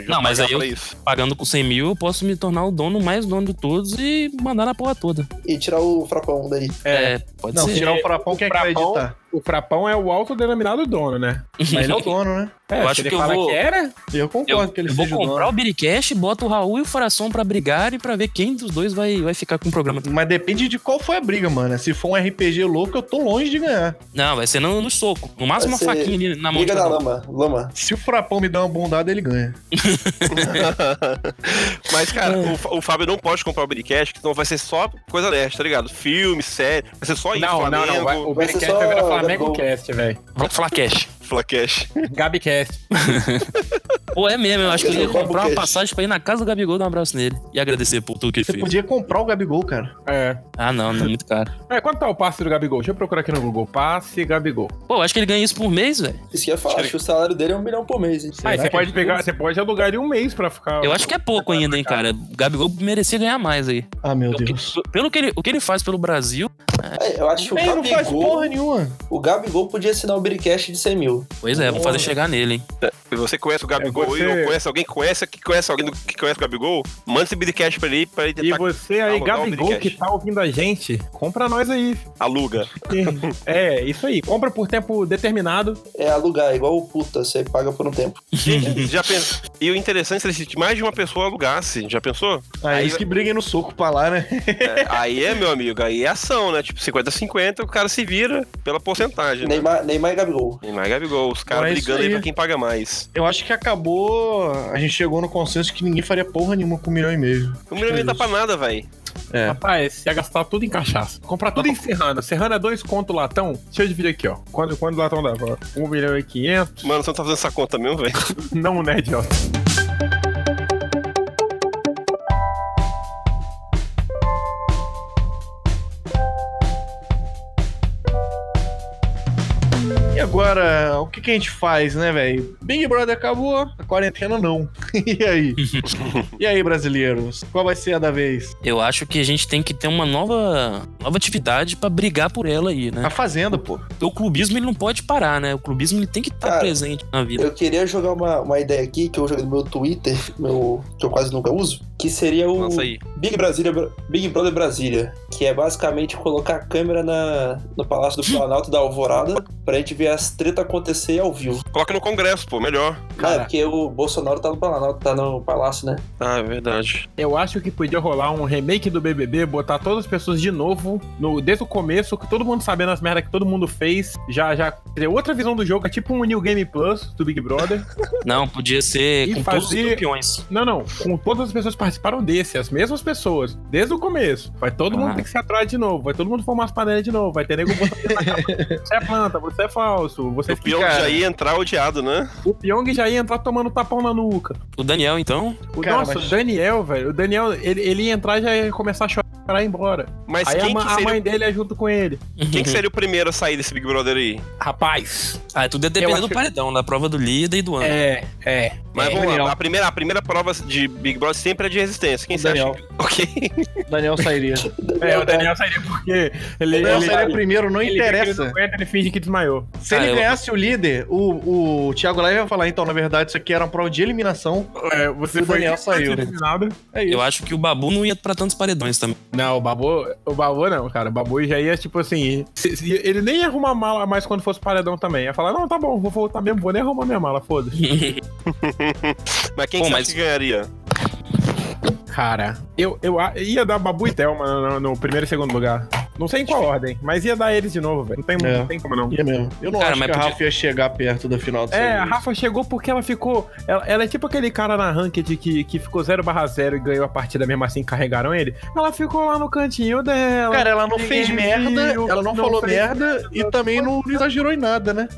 gente Não, mas aí eu- isso. Pagando com 100 mil, eu posso me tornar o dono mais dono de todos e mandar na porra toda. E tirar o frapão daí. É, pode Não, ser. se tirar o frapão, quem é que vai editar? O Frapão é o autodenominado dono, né? Mas ele é o dono, né? É, Eu acho ele que eu fala vou- que era, Eu Eu, concordo que ele eu vou o comprar dono. o Biricast, boto o Raul e o Faração pra brigar e pra ver quem dos dois vai, vai ficar com o programa. Mas depende de qual foi a briga, mano. Se for um RPG louco, eu tô longe de ganhar. Não, vai ser no, no soco. No máximo uma Vai faquinha ali na mão Briga da lama. Lama. Se o Frapão me dá uma bondade, ele ganha. *laughs* Mas, cara, É. o, o Fábio não pode comprar o Billycast, senão vai ser só coisa dessa, tá ligado? Filme, série, vai ser só isso. Não, não, não. Vai, o Vai Bericast só vai virar. Flamengo Cast, velho. Vamos falar cash. Flacast. Gabicast. *laughs* Pô, é mesmo, eu acho que eu ia Gabigol comprar uma passagem pra ir na casa do Gabigol dar um abraço nele e agradecer por tudo que ele Você fez. podia comprar o Gabigol, cara. É. Ah, não, não é muito caro. é. Quanto tá o passe do Gabigol? Deixa eu procurar aqui no Google. Passe Gabigol. Pô, eu acho que ele ganha isso por mês, velho. Isso que eu ia falar. Acho que o salário dele é um milhão por mês, hein? Aí Será você que pode é pegar, você pode alugar ele um mês pra ficar. Eu acho que é pouco ainda, hein, cara. O Gabigol merecia ganhar mais aí. Ah, meu que- Deus. pelo que ele, o que ele faz pelo Brasil, É, eu acho que o Ei, não faz Gabigol, porra nenhuma. o Gabigol podia assinar o Biricast de 100 mil. Pois é, vamos fazer chegar nele, hein? Se você conhece o Gabigol É, você- aí, ou conhece alguém que conhece, que conhece alguém que conhece o Gabigol, manda esse podcast pra ele pra ele E tentar você aí, um Gabigol, que tá ouvindo a gente, compra nós aí. Aluga. *laughs* É, isso aí. Compra por tempo determinado. É alugar, igual o puta, você paga por um tempo. Já pensa... E o interessante é se mais de uma pessoa alugasse. Já pensou? Aí, Aí- eles que briguem no soco pra lá, né? É, aí é, meu amigo, aí é ação, né? Tipo, 50-50, o cara se vira pela porcentagem, né? Neymar, Neymar e Gabigol. Neymar e Gabigol, os caras Então é brigando aí aí. pra quem paga mais. Eu acho que acabou. A gente chegou no consenso que ninguém faria porra nenhuma com um milhão e meio. O milhão nem tá pra nada, velho. É. Rapaz, ia gastar tudo em cachaça. Comprar tudo em Serrana. Serrana é dois conto latão. Deixa eu dividir aqui, ó. Quando, quando o latão dava? 1 milhão e 500. Mano, você não tá fazendo essa conta mesmo, velho? *laughs* Não, né, idiota? E agora, o que, que a gente faz, né, velho? Big Brother acabou, a quarentena não. *laughs* e aí? e aí, brasileiros? Qual vai ser a da vez? Eu acho que a gente tem que ter uma nova, nova atividade pra brigar por ela aí, né? A Fazenda, pô. O clubismo ele não pode parar, né? O clubismo ele tem que estar Cara, presente na vida. Eu queria jogar uma, uma ideia aqui que eu joguei no meu Twitter, meu, que eu quase nunca uso, que seria o. Big, Brasília, Big Brother Brasília, que é basicamente colocar a câmera na, no Palácio do *laughs* Planalto da Alvorada pra gente ver as tretas acontecer ao vivo. Coloca no Congresso, pô, melhor. Ah, é porque o Bolsonaro tá no Planalto, tá no Palácio, né? Ah, é verdade. Eu acho que podia rolar um remake do BBB, botar todas as pessoas de novo, no, desde o começo, que todo mundo sabendo as merdas que todo mundo fez, já, já ter outra visão do jogo, é tipo um New Game Plus do Big Brother. *laughs* Não, podia ser E com todos os fazer- campeões. Não, não, com todas as pessoas que participaram desse, as mesmas pessoas, desde o começo. Vai todo mundo Ah. ter que se atrás de novo, vai todo mundo formar as panelas de novo, vai ter nego. *laughs* Você é planta, você é falso, você O pior cara. já ia entrar odiado, né? O Pyong já ia entrar tomando tapão na nuca. O Daniel, então, O Cara, nosso mas- Daniel, velho, o Daniel, ele, ele ia entrar e já ia começar a chorar e ir embora. Mas Aí a, quem, ma- que a seria, mãe dele é junto com ele. quem que seria o primeiro a sair desse Big Brother aí? Rapaz, Ah, tudo é depender acho do paredão, da prova do líder e do ano. é, é. Mas É, vamos lá, a primeira, a primeira prova de Big Brother sempre é de resistência. Quem O você acha? Daniel. *laughs* que- Ok. Daniel sairia. É, o Daniel sairia porque ele, O Daniel ele, sairia primeiro, não ele, ele, interessa. não aguenta, ele finge que desmaiou. Se ele eu- ganhasse o líder, o, o Thiago Live ia falar, então, na verdade, isso aqui era uma prova de eliminação. É, você O foi Daniel saiu. eliminado. É isso. Eu acho que o Babu não ia pra tantos paredões também. Não, o Babu, o Babu não, cara. O Babu já ia, tipo assim. se- se- ele nem ia arrumar mala mais quando fosse paredão também. Ia falar, não, tá bom, vou voltar mesmo, vou nem arrumar minha mala, foda-se. *laughs* Mas quem Pô, mas- acha que ganharia? Cara, eu, eu ia dar Babu e Thelma no, no primeiro e segundo lugar. Não sei em qual ordem, mas ia dar eles de novo, velho. Não tem, É. não tem como não. Ia mesmo. Eu não Cara, acho mas que a podia- Rafa ia chegar perto da final do É, a serviço. Rafa chegou porque ela ficou. Ela, ela é tipo aquele cara na ranked que, que ficou 0 barra 0 e ganhou a partida mesmo assim, carregaram ele. Ela ficou lá no cantinho dela. Cara, ela não fez merda, viu, ela não, falou fez- merda e também não exagerou em nada, né?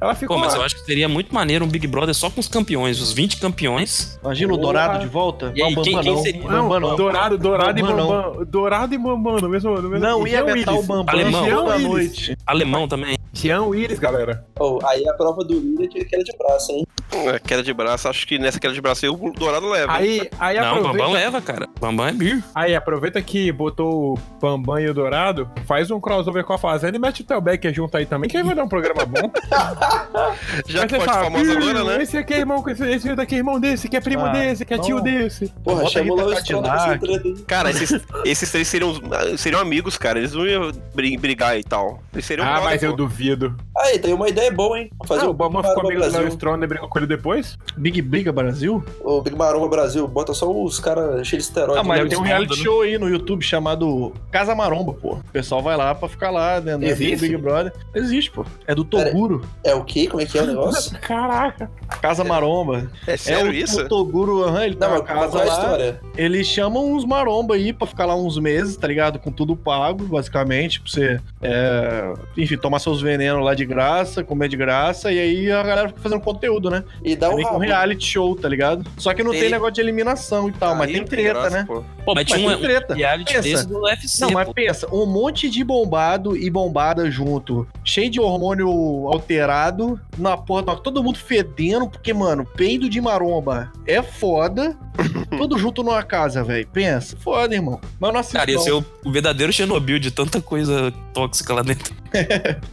Ela ficou Pô, mas lá. eu acho que seria muito maneiro um Big Brother só com os campeões, os 20 campeões. Imagina o. Dourado de volta. E aí, Não, quem- quem não. seria? Não, Bambam não. Dourado, Dourado e Bambam não. Bambam. Dourado e Bambam no mesmo. No mesmo Não, ia Jean aguentar o Willis. Bambam Alemão. Jean Willis. noite. Alemão também. Jean Willis, galera. Oh, aí a prova do líder tinha que era de braço, hein? É, queda de braço, acho que nessa queda de braço aí o Dourado leva. Aí, aí não, o aproveita. Bambam leva, cara. Bambam é bir. Aí aproveita que botou o Bambam e o Dourado, faz um crossover com a Fazenda e mete o Telbecker junto aí também, que aí vai dar um programa bom. *laughs* Já que pode fala, famoso "Ih, agora, né? Esse aqui é irmão, esse, esse daqui é irmão desse, que é primo Ah, desse, que é tio desse. Porra, chamou lá o. Cara, esses, esses três seriam, seriam amigos, cara. Eles não iam bri- brigar e tal. Eles seriam Ah, mas eu duvido. Aí, tem uma ideia boa, hein? Fazer Ah, o Bambam ficou amigo do Léo. Stronda e brigou com ele depois? Big Briga Brasil? O Big Maromba Brasil, bota só os caras cheios de esteroide. Ah, mas né? tem um reality né? show aí no YouTube chamado Casa Maromba, pô. O pessoal vai lá pra ficar lá dentro do Existe? Big Brother. Existe, pô. É do Toguro. É o quê? Como é que é o negócio? *laughs* Caraca. Casa Maromba. É É sério o, isso? o Toguro, aham, ele tá Não, na casa é a lá. história? Eles chamam uns maromba aí pra ficar lá uns meses, tá ligado? Com tudo pago, basicamente, pra você, é, enfim, tomar seus venenos lá de graça, comer de graça, e aí a galera fica fazendo conteúdo, né? E dá É um um reality show, tá ligado? Só que não tem Ele- negócio de eliminação e tal, mas Aí tem não treta, graça, né? pô. Pô, mas Mas tinha um, tem treta. reality Pensa. desse do UFC. Não, mas pô. pensa, um monte de bombado e bombada junto, cheio de hormônio alterado, na porra, tá todo mundo fedendo, porque, mano, peido de maromba é foda. *laughs* Tudo junto numa casa, velho. Pensa. Foda, irmão. Mas não assista, Cara, ia ser o, o verdadeiro Chernobyl de tanta coisa tóxica lá dentro.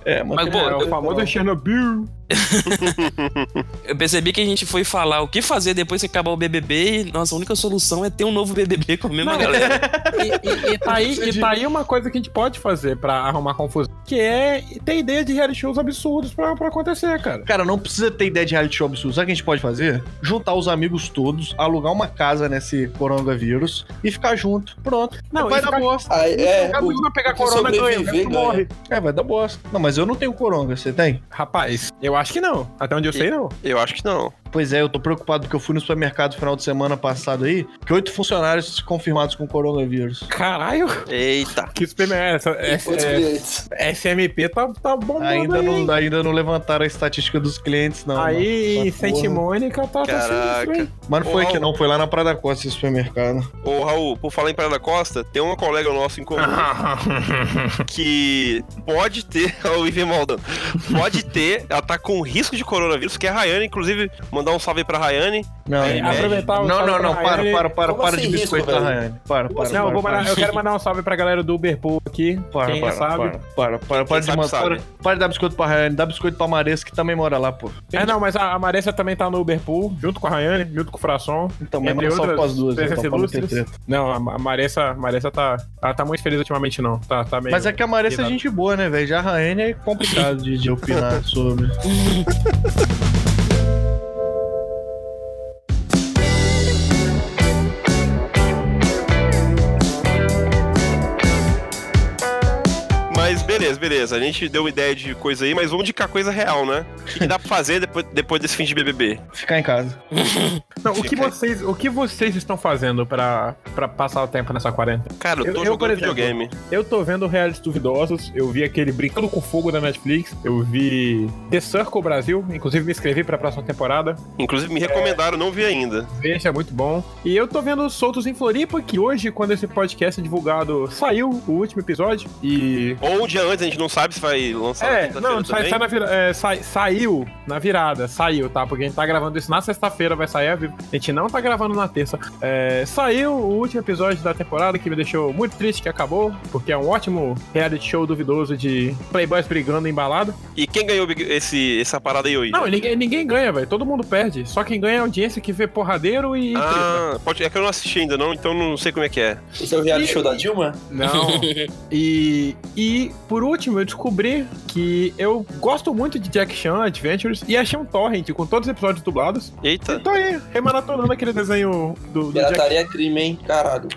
É, mas, Mas, pô, É, o eu- famoso Chernobyl. *laughs* Eu percebi que a gente foi falar o que fazer depois que acabar o BBB e nossa a única solução é ter um novo BBB com a mesma Não, galera. E, e- e tá aí, e tá aí uma coisa que a gente pode fazer pra arrumar confusão, que é ter ideia de reality shows absurdos pra, pra acontecer, cara. Cara, não precisa ter ideia de reality show absurdo. Sabe o que a gente pode fazer? Juntar os amigos todos, alugar uma casa nesse coronavírus e ficar junto. Pronto. Não, vai e dar ficar- bosta. Aí, é, Cada o, um vai pegar corona ganha, resto ganha. morre. É, vai dar bosta. Não, mas eu não tenho coronga. Você tem? Rapaz, eu acho que não. Até onde eu sei, não. Eu acho que não. Pois é, eu tô preocupado porque eu fui no supermercado no final de semana passado aí, que oito funcionários confirmados com coronavírus. Caralho, Eita. que supermercado. Essa, essa, Outros é, clientes. SMP tá, tá bombando Ainda aí. não, ainda não levantaram a estatística dos clientes, não. Aí, mano. em Mônica tá, tá Caraca. Mas não foi Ô, aqui, não. Foi lá na Praia da Costa esse supermercado. Ô, Raul, por falar em Praia da Costa, tem uma colega nossa em comum *laughs* que pode ter. *laughs* O Ivan. Pode ter, ela tá com risco de coronavírus, que é a Rayane, inclusive, mandar um salve pra Rayane. Não, É, não, aproveitar o não, não, não, para, para, para, Como para assim de risco, biscoito da velho? Rayane. Para, para, Não, para, eu, vou para, mandar- eu quero mandar um salve pra galera do Uberpool aqui. Para, quem para, sabe. para, para, para, para de sabe, mandar. sabe. Para, para de dar biscoito pra Rayane, dá biscoito pra Maressa, que também mora lá, pô. É, não, mas a, a Maressa também tá no Uberpool, junto com a Rayane, junto com o Frasson. Então, mas manda salve pras duas, presenças então, pra não ter ilustres. treta. Não, a a Maressa, Maressa tá, ela tá muito feliz ultimamente, não. Tá, tá meio... Mas é que a Maressa é gente boa, né, velho? Já a Rayane é complicado de, de opinar *laughs* sobre. *laughs* Mas beleza. A gente deu uma ideia de coisa aí, mas vamos indicar coisa real, né? O que, que dá pra fazer depois, depois desse fim de BBB? Ficar em casa. *laughs* Não, o que vocês, o que vocês estão fazendo pra, pra passar o tempo nessa quarentena? Cara, eu tô Eu- eu, jogando por exemplo, videogame. Eu tô vendo realities duvidosos, eu vi aquele Brincando com Fogo da Netflix, eu vi The Circle Brasil, inclusive me inscrevi pra próxima temporada. Inclusive, me recomendaram, não vi ainda. Esse é muito bom. E eu tô vendo Soltos em Floripa, que hoje, quando esse podcast é divulgado, saiu o último episódio. E. Ou um dia antes, a gente não sabe se vai lançar É, quinta-feira não, sai, sai na vira- é, sai- saiu na virada, saiu, tá? Porque a gente tá gravando isso na sexta-feira, vai sair a vivo. A gente não tá gravando na terça. É, saiu o último episódio da temporada que me deixou muito triste que acabou, porque é um ótimo reality show duvidoso de playboys brigando embalado. E quem ganhou esse, essa parada aí hoje? Não, ninguém, ninguém ganha, velho. Todo mundo perde. Só quem ganha é a audiência que vê porradeiro e. Ah, pode, é que eu não assisti ainda não, então não sei como é que é. Esse é o reality show da Dilma? Não. *laughs* e, e, por último, eu descobri que eu gosto muito de Jack Chan Adventures e achei um torrent com todos os episódios dublados. E Eita. tô aí, remaratonando aquele desenho do, do Jack Pirataria é crime, hein? Caralho.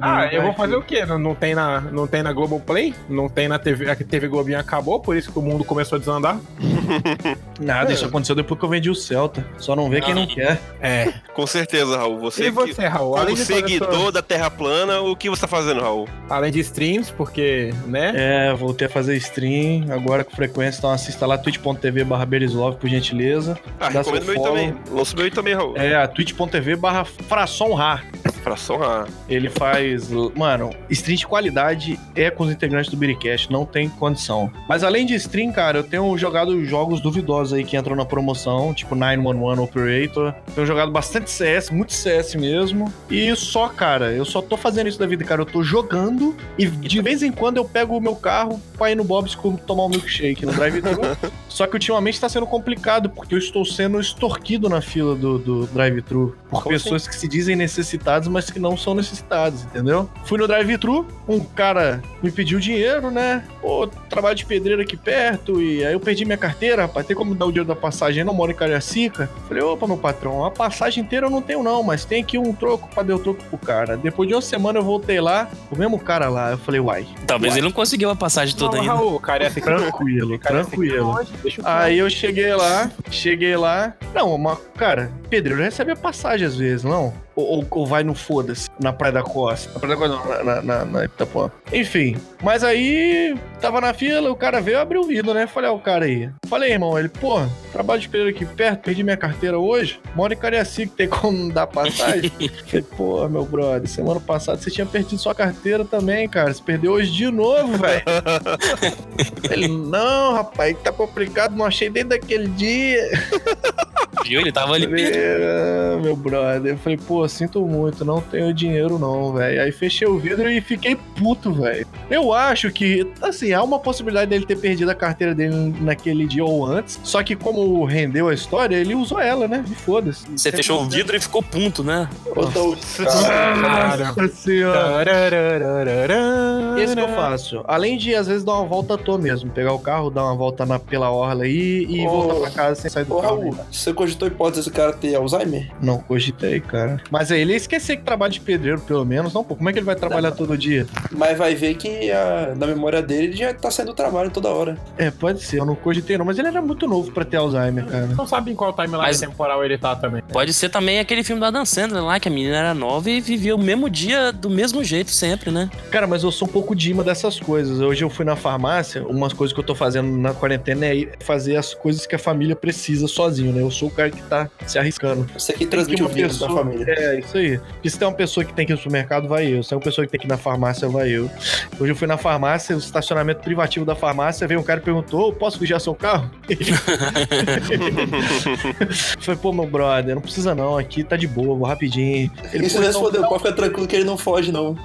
Ah, eu vou fazer o quê? Não, não tem na, não tem na Globoplay? Não tem na TV. A TV Globinho acabou, por isso que o mundo começou a desandar. *laughs* Nada, isso aconteceu depois que eu vendi o Celta. Só não vê quem não quer. É. Com certeza, Raul. Você, e você, Raul? como seguidor sua- da Terra Plana, o que você tá fazendo, Raul? além de streams, porque, né? É, voltei a fazer stream, agora com frequência, então assista lá twitch.tv barra Berislov, por gentileza. Ah, Dá recomendo meu follow. também. Lança meu também, Raul. É, a twitch.tv barra Fração Rar. Pra sonrar. Ele faz. Mano, stream de qualidade é com os integrantes do Biricast, não tem condição. Mas além de stream, cara, eu tenho jogado jogos duvidosos aí que entram na promoção, tipo 911 Operator. Tenho jogado bastante CS, muito CS mesmo. E só, cara, eu só tô fazendo isso da vida, cara. Eu tô jogando e de vez em quando eu pego o meu carro pra ir no Bob's tomar um milkshake no drive-thru. *laughs* só que ultimamente tá sendo complicado, porque eu estou sendo extorquido na fila do, do drive-thru por Como pessoas que se dizem necessitadas, mas que não são necessitadas, entendeu? Fui no drive-thru, um cara me pediu dinheiro, né? Pô, trabalho de pedreiro aqui perto, e aí eu perdi minha carteira, rapaz, tem como dar o dinheiro da passagem? Eu não moro em Cariacica. Falei, opa, meu patrão, a passagem inteira eu não tenho não, mas tem aqui um troco pra dar o troco pro cara. Depois de uma semana eu voltei lá, o mesmo cara lá, eu falei, uai, Talvez Uai. ele não conseguiu a passagem toda não, ainda. Raul, cara, esse tranquilo, tranquilo. Deixa eu Aí eu cheguei lá, cheguei lá. Não, uma, cara, pedreiro recebe a passagem às vezes, não? Ou, ou- vai no foda-se, na Praia da Costa. Na Praia da Costa, não, na, na, na Itapuã. Enfim, mas aí tava na fila, o cara veio abrir o vidro, né? Falei, ó, o cara aí. Falei, irmão, ele, pô, trabalho de pedreiro aqui perto, perdi minha carteira hoje. Moro em Cariacica, tem como dar passagem? *laughs* Falei, pô, meu brother, semana passada você tinha perdido sua carteira também, cara. Você perdeu hoje de novo, velho. *laughs* ele, não, rapaz, tá complicado, não achei desde aquele dia. Viu? Ele tava ali. Falei, "Ah, meu brother. Eu falei, pô, sinto muito, não tenho dinheiro não, velho. Aí fechei o vidro e fiquei puto, velho. Eu acho que, assim, há uma possibilidade dele ter perdido a carteira dele naquele dia ou antes. Só que como rendeu a história, ele usou ela, né? E foda-se. Você fechou o vidro e ficou punto, né? Cara. Nossa senhora. Esse que eu faço. Além de, às vezes, dar uma volta à toa mesmo. Pegar o carro, dar uma volta na, pela orla aí e Ô, voltar pra casa sem sair do Ô, carro. Raul, você cogitou a hipótese desse cara ter Alzheimer? Não cogitei, cara. Mas aí ele ia esquecer que trabalha de pedreiro, pelo menos. Não, pô, como é que ele vai trabalhar todo dia? Mas vai ver que a- na memória dele ele já tá saindo do trabalho toda hora. É, pode ser, eu não cogitei não, mas ele era muito novo pra ter Alzheimer, cara. Não sabe em qual timeline Mas- temporal ele tá também. Pode ser também aquele filme da Dan Sandler lá, que a menina era nova e vivia o mesmo dia do mesmo jeito sempre, né? Cara, mas eu sou um pouco de imã dessas coisas. Hoje eu fui na farmácia, umas coisas que eu tô fazendo na quarentena é fazer as coisas que a família precisa sozinho, né? Eu sou o cara que tá se arriscando. Você que Tem que transmite o uma vírus da pessoa- família. É, isso aí. Porque se tem uma pessoa que tem que ir no supermercado, vai eu. Se tem uma pessoa que tem que ir na farmácia, vai eu. Hoje eu fui na farmácia, o estacionamento privativo da farmácia, veio um cara e perguntou: "Ô, posso vigiar seu carro? *laughs* Falei, pô, meu brother, não precisa não, aqui tá de boa, vou rapidinho. Ele Isso "Pô, então respondeu, pode ficar tranquilo que ele não foge, não.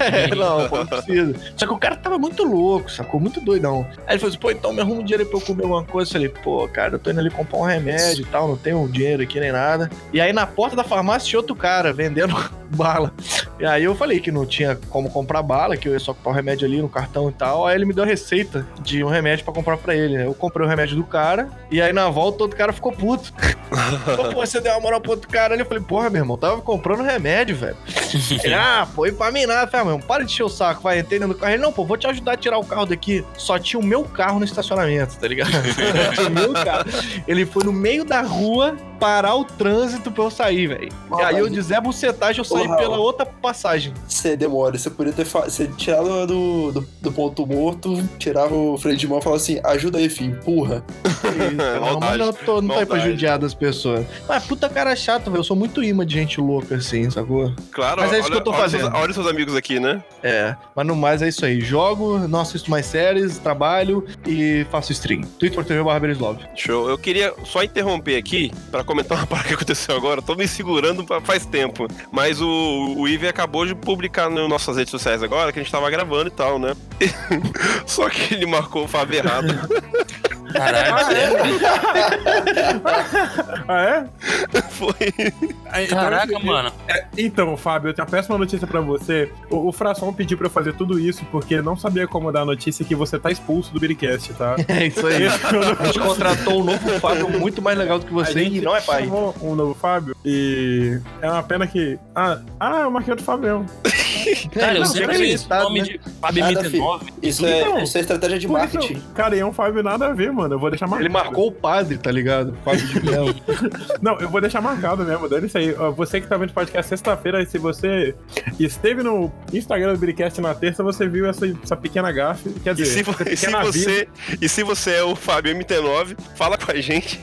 É, *laughs* não, pô, não precisa. Só que o cara tava muito louco, sacou? Muito doidão. Aí ele falou assim, pô, então me arruma um dinheiro aí pra eu comer alguma coisa. Eu falei, pô, cara, eu tô indo ali comprar um remédio e tal, não tenho dinheiro aqui nem nada. E aí na porta da farmácia tinha outro cara vendendo *laughs* bala. E aí eu falei que não tinha como comprar bala, que eu ia só comprar o remédio ali no cartão e tal. Aí ele me deu a receita de um remédio pra comprar pra ele. Eu comprei o remédio do cara, e aí na volta todo cara ficou puto. *laughs* Pô, você deu uma moral pro outro cara ali. Eu falei, porra, meu irmão, tava comprando remédio, velho. *laughs* Ele, ah, pô, e pra mim nada. Eu falei, ah, meu irmão, para de encher o saco, vai, entrei dentro do carro. Ele, não, pô, vou te ajudar a tirar o carro daqui. Só tinha o meu carro no estacionamento, tá ligado? o meu carro. Ele foi no meio da rua parar o trânsito pra eu sair, velho. Aí eu de Zé Bucetagem, eu saí Porra, pela outra passagem. Você demora, você podia ter você tirado do, do, do ponto morto, tirava o freio de mão e falava assim: ajuda aí, filho, empurra. Isso, *laughs* não, mas não tô, não tô aí pra judiar das pessoas. Mas puta cara chato, velho. Eu sou muito imã de gente louca assim, sacou? Claro, Mas é isso olha, que eu tô olha fazendo. Seus, olha seus amigos aqui, né? É, mas no mais é isso aí. Jogo, não assisto mais séries, trabalho e faço stream. Twitter.tv barra Berislov. Show. Eu queria só interromper aqui pra comentar uma *laughs* parada que aconteceu agora. Tô me segurando pra- faz tempo. Mas o, o Ive acabou de publicar nas nossas redes sociais agora que a gente tava gravando e tal, né? *laughs* só que ele marcou o Fábio errado. Caralho, *laughs* Ah, é? Foi. Aí, então, caraca, assim, mano. Então, Fábio, eu tenho uma péssima notícia pra você. O, o Fração pediu pra eu fazer tudo isso porque ele não sabia como dar a notícia que você tá expulso do Biricast, tá? *laughs* É isso aí. A gente contratou um novo Fábio muito mais legal do que você A e não é pai. um novo Fábio e é uma pena que. Ah, ah eu marquei outro Fábio. Cara, eu não, sempre esse limitado, nome né? de Fábio Nada, MT9. Isso é, Então, isso é estratégia de isso, marketing. cara, e é um Fábio nada a ver, mano. Eu vou deixar marcado. Ele marcou o padre, tá ligado? Fábio de Melo. *laughs* Não, eu vou deixar marcado mesmo, dane isso aí. Você que tá vendo o podcast sexta-feira, se você esteve no Instagram do Biricast na terça, você viu essa, essa pequena gafe. Quer E dizer, se, essa e se aviso. você, e se você é o Fábio MT9, fala com a gente.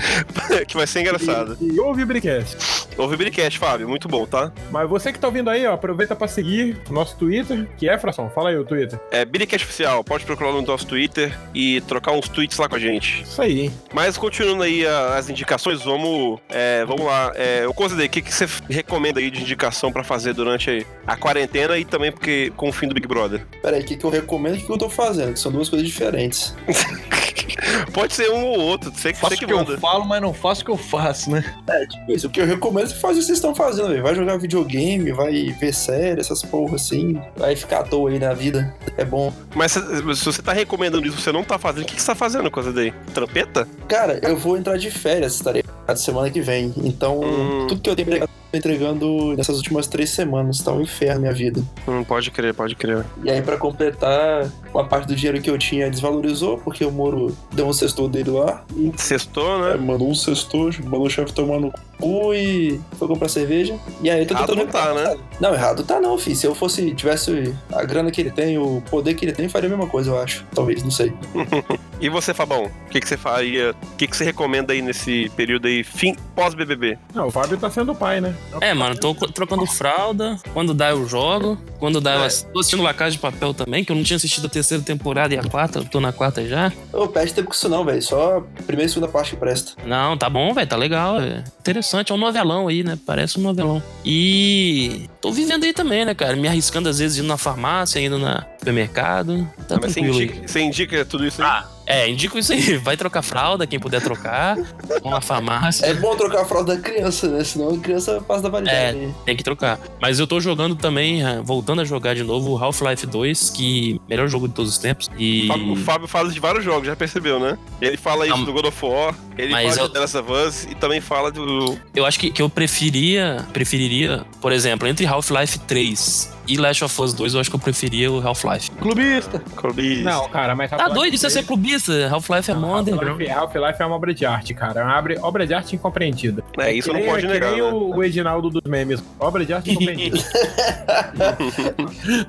*laughs* que vai ser engraçado. E, e ouve o Biricast. Ouve o Biricast, Fábio. Muito bom, tá? Mas você que tá ouvindo aí, ó, aproveita pra seguir o nosso Twitter, que é, Fração? Fala aí o Twitter. É Biricast Oficial. Pode procurar no nosso Twitter e trocar uns tweets lá com a gente. Isso aí, hein? Mas continuando aí a- as indicações, vamos, é, vamos lá. É, eu considero, o que, que você recomenda aí de indicação pra fazer durante a quarentena e também porque com o fim do Big Brother? Pera aí, o que, que eu recomendo e o que, que eu tô fazendo? Que são duas coisas diferentes. *laughs* *laughs* Pode ser um ou outro, você, que- você Faço o que que eu falo, mas não faço o que eu faço, né? É, tipo isso. O que eu recomendo é você fazer o que vocês estão fazendo, velho. Vai jogar videogame, vai ver série, essas porra assim. Vai ficar à toa aí na vida. É bom. Mas se, se você tá recomendando isso, você não tá fazendo, o que, que você tá fazendo com essa daí? Trampeta? Cara, eu vou entrar de férias, tá ligado? Semana que vem. Então, Hum. tudo que eu tenho pra entregando nessas últimas três semanas. Tá um inferno minha vida. Hum, pode crer, pode crer. E aí, pra completar, uma parte do dinheiro que eu tinha desvalorizou, porque o Moro deu um sextor dele lá. E Sextou, é, né? mandou um sextor, mandou o chefe tomar no cu e foi comprar cerveja. E aí tô Errado tentando não tá, recuperar. Não, errado tá não, filho. Se eu fosse, tivesse a grana que ele tem, o poder que ele tem, faria a mesma coisa, eu acho. Talvez, não sei. *laughs* E você, Fabão? O que, que você faria? O que, que você recomenda aí nesse período aí, fim pós-BBB? Não, o Fábio tá sendo pai, né? É, mano, tô trocando fralda. Quando dá, eu jogo. Quando dá, eu ass- tô assistindo La Casa de Papel também, que eu não tinha assistido a terceira temporada e a quarta. Eu tô na quarta já. Ô, perde tempo com isso não, velho. Só a primeira e segunda parte que presta. Não, tá bom, velho, tá legal. É interessante, é um novelão aí, né? Parece um novelão. E tô vivendo aí também, né, cara? Me arriscando às vezes indo na farmácia, indo na supermercado. Tá Mas você tranquilo aí. indica, você indica tudo isso aí? Ah, é, indico isso aí. Vai trocar fralda, quem puder trocar. Vão na farmácia. É bom trocar a fralda da criança, né? Senão a criança passa da validade. É. Tem que trocar. Mas eu tô jogando também, ah, voltando a jogar de novo, o Half-Life 2, que melhor jogo de todos os tempos. E. O Fábio, fala de vários jogos, já percebeu, né? Ele fala isso Não. do God of War, ele Mas fala eu- de The Last of Us e também fala do. Eu acho que, que eu preferiria, preferiria, por exemplo, entre Half-Life 3 e Last of Us 2, eu acho que eu preferia o Half-Life. Clubista. Clube. Não, cara, mas Tá doido isso é ser clubista? Half-Life é mó underground. Half-Life Half-Life é uma obra de arte, cara. É uma obra, de arte incompreendida. É, isso Que não nem- pode negar, nem né? o, o Edinaldo dos memes. Obra de arte incompreendida. *laughs*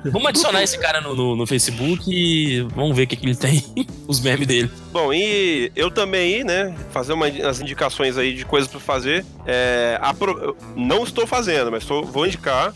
Vamos adicionar esse cara no, no- no Facebook e vamos ver o que, que ele tem, *laughs* os memes dele. Bom, e eu também aí, né, fazer uma, as indicações aí de coisas pra fazer. É, apro- eu não estou fazendo, mas vou indicar.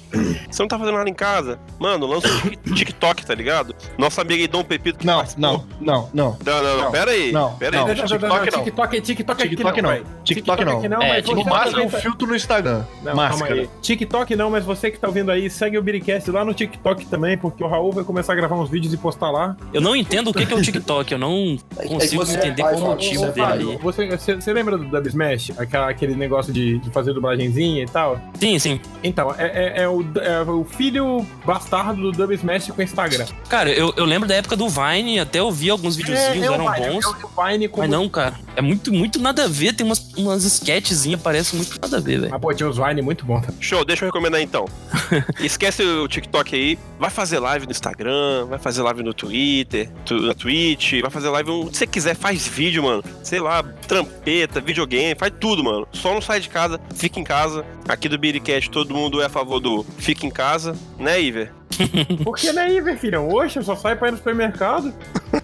Você não tá fazendo nada em casa? Mano, lança o Tik- TikTok, tá ligado? Nosso amigo aí, Dom Pepito. que Não, não, não, não. Não, não, não, Não. pera aí. Não, pera não. aí. TikTok não. TikTok, TikTok, aqui TikTok não. TikTok não. aqui É, mas TikTok No você máximo, um tá- filtro no Instagram. Não, calma Máscara. aí. TikTok não, mas você que tá ouvindo aí, segue o Biricast lá no TikTok também, porque o Raul vai começar a gravar uns vídeos e postar lá. Eu não entendo o que, é o TikTok, eu não É consigo é entender qual o motivo você é dele. Você, lembra do Dub Smash? Aquele negócio de, fazer dublagenzinha e tal? Sim, sim. Então, é, é- é é o filho bastardo do Dub Smash com Instagram. Cara, eu, eu lembro da época do Vine, até eu vi alguns videozinhos, é, é o eram Vine, bons. é o Vine com Mas não, cara. É muito, muito nada a ver. Tem umas, umas sketchzinhas, parece muito nada a ver, velho. Mas, pô, tinha uns Vine muito bom. Tá? Show, deixa eu recomendar então. *laughs* Esquece o TikTok aí, vai fazer live no Instagram, vai fazer live no Twitter, tu- na Twitch, vai fazer live onde você quiser, faz vídeo, mano. Sei lá, trampeta, videogame, faz tudo, mano. Só não sai de casa, fica em casa. Aqui do Biricast todo mundo é a favor do fica em casa, né, Iver? *laughs* Por que não é Iver, filhão? Oxe, eu só saio pra ir no supermercado. *laughs*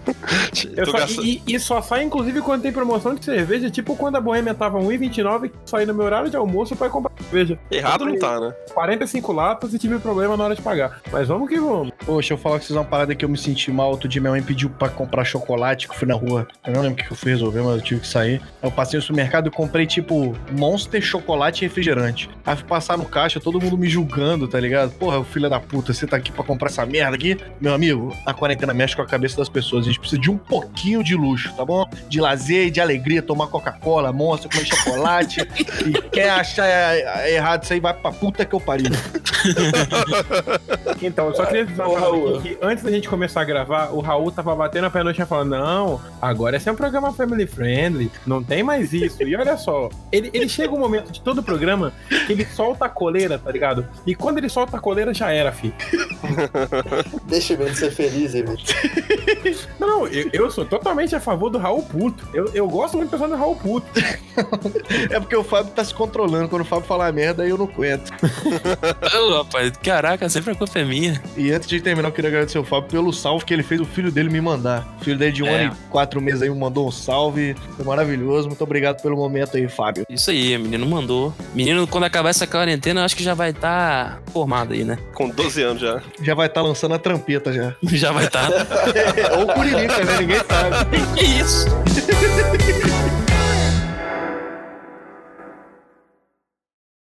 Eu só- e, e só sai, inclusive, quando tem promoção de cerveja, tipo quando a Boêmia tava 1,29, saí no meu horário de almoço pra ir comprar cerveja. Errado não tá, né? 45 latas e tive problema na hora de pagar. Mas vamos que vamos. Poxa, eu falar que vocês uma parada que eu me senti mal. Outro dia minha mãe pediu pra comprar chocolate, que eu fui na rua. Eu não lembro o que eu fui resolver, mas eu tive que sair. Eu passei no supermercado e comprei, tipo, Monster, chocolate e refrigerante. Aí fui passar no caixa, todo mundo me julgando, tá ligado? Porra, filha da puta, você tá aqui pra comprar essa merda aqui? Meu amigo, a quarentena mexe com a cabeça das pessoas. A gente precisa de um pouquinho de luxo, tá bom? De lazer e de alegria, tomar Coca-Cola, Monster, comer chocolate. *laughs* e quer achar é, errado isso aí, vai pra puta que eu pariu. *laughs* Então, eu só queria dizer Raul. aqui, que antes da gente começar a gravar, o Raul tava batendo a pé no chão falando: Não, agora esse é um programa family friendly, não tem mais isso. E olha só, ele, ele chega um momento de todo o programa que ele solta a coleira, tá ligado? E quando ele solta a coleira, já era, fi. *laughs* Deixa eu ver ser feliz, aí, velho. Não, eu, eu sou totalmente a favor do Raul puto. Eu, eu gosto muito de pessoa do Raul puto. É porque o Fábio tá se controlando. Quando o Fábio falar merda, aí eu não aguento. Ô, rapaz, caraca, sempre a culpa é minha. E antes de terminar, eu queria agradecer o Fábio pelo salve que ele fez o filho dele me mandar. O filho dele de um É. ano e quatro meses aí me mandou um salve. Foi maravilhoso. Muito obrigado pelo momento aí, Fábio. Isso aí, o menino mandou. Menino, quando acabar essa quarentena, eu acho que já vai estar formado aí, né? Com 12 anos já. Já vai estar lançando a trampeta já. *laughs* Já vai estar. Ou Curirica, né? Ninguém sabe. *laughs* que isso? *laughs*